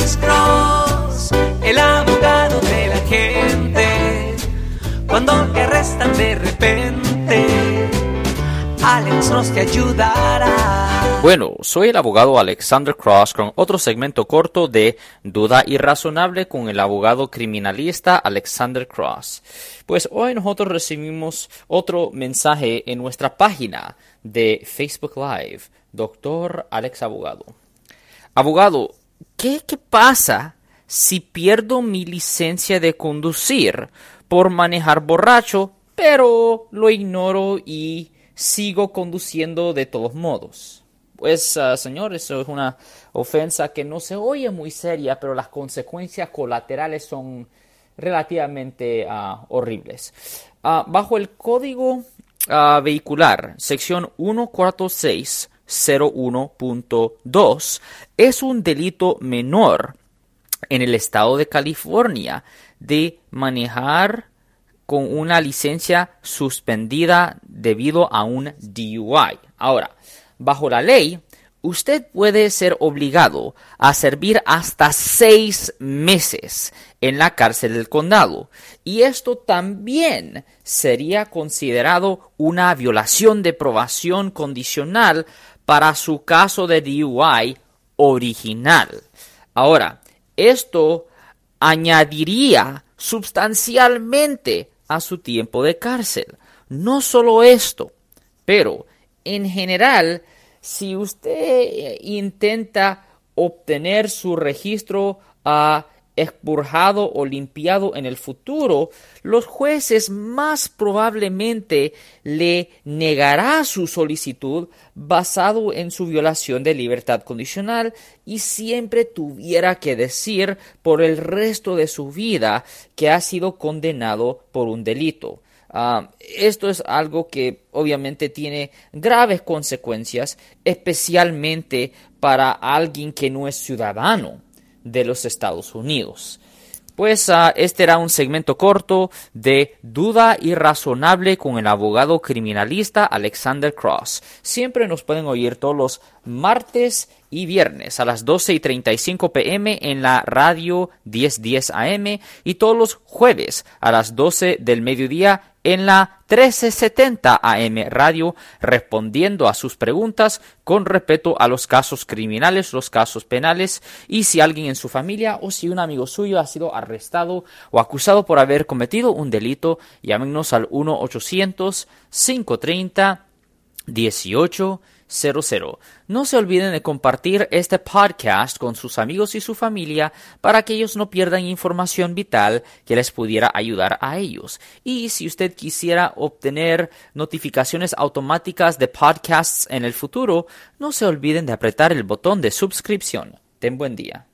Alex Cross, el abogado de la gente. Cuando te arrestan de repente, Alex Cross ayudará. Bueno, soy el abogado Alexander Cross con otro segmento corto de Duda Irrazonable con el abogado criminalista Alexander Cross. Pues hoy nosotros recibimos otro mensaje en nuestra página de Facebook Live, Doctor Alex Abogado. Abogado, ¿qué, qué pasa si pierdo mi licencia de conducir por manejar borracho, pero lo ignoro y sigo conduciendo de todos modos? Pues, uh, señor, eso es una ofensa que no se oye muy seria, pero las consecuencias colaterales son relativamente uh, horribles. Uh, bajo el código vehicular, sección 14601.2, es un delito menor en el estado de California de manejar con una licencia suspendida debido a un DUI. Ahora, bajo la ley, usted puede ser obligado a servir hasta seis meses en la cárcel del condado. Y esto también sería considerado una violación de probación condicional para su caso de DUI original. Ahora, esto añadiría sustancialmente a su tiempo de cárcel. No solo esto, pero en general, si usted intenta obtener su registro a expurgado o limpiado en el futuro, los jueces más probablemente le negará su solicitud basado en su violación de libertad condicional y siempre tuviera que decir por el resto de su vida que ha sido condenado por un delito. Uh, esto es algo que obviamente tiene graves consecuencias, especialmente para alguien que no es ciudadano de los Estados Unidos. Pues uh, este era un segmento corto de Duda Irrazonable con el abogado criminalista Alexander Cross. Siempre nos pueden oír todos los martes y viernes a las 12 y 35 pm en la radio 1010 AM y todos los jueves a las 12 del mediodía en la 1370 AM Radio respondiendo a sus preguntas con respecto a los casos criminales, los casos penales y si alguien en su familia o si un amigo suyo ha sido arrestado o acusado por haber cometido un delito, llámenos al 1 800 530 18 00. No se olviden de compartir este podcast con sus amigos y su familia para que ellos no pierdan información vital que les pudiera ayudar a ellos. Y si usted quisiera obtener notificaciones automáticas de podcasts en el futuro, no se olviden de apretar el botón de suscripción. Ten buen día.